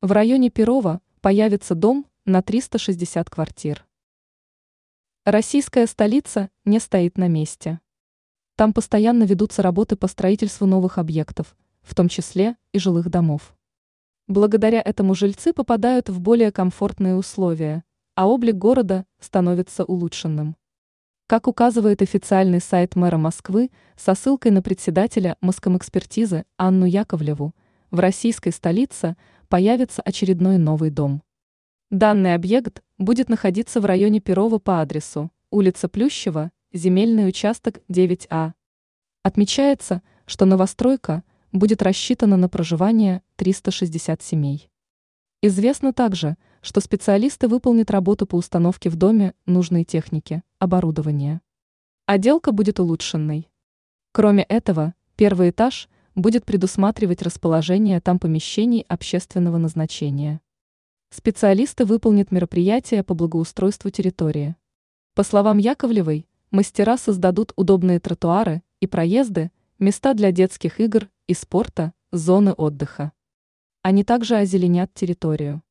В районе Перова появится дом на 360 квартир. Российская столица не стоит на месте. Там постоянно ведутся работы по строительству новых объектов, в том числе и жилых домов. Благодаря этому жильцы попадают в более комфортные условия, а облик города становится улучшенным. Как указывает официальный сайт мэра Москвы со ссылкой на председателя Москомэкспертизы Анну Яковлеву, в российской столице появится очередной новый дом. Данный объект будет находиться в районе Перова по адресу улица Плющева, земельный участок 9А. Отмечается, что новостройка будет рассчитана на проживание 360 семей. Известно также, что специалисты выполнят работу по установке в доме нужной техники, оборудования. Отделка будет улучшенной. Кроме этого, первый этаж будет предусматривать расположение там помещений общественного назначения. Специалисты выполнят мероприятия по благоустройству территории. По словам Яковлевой, мастера создадут удобные тротуары и проезды, места для детских игр и спорта, зоны отдыха. Они также озеленят территорию.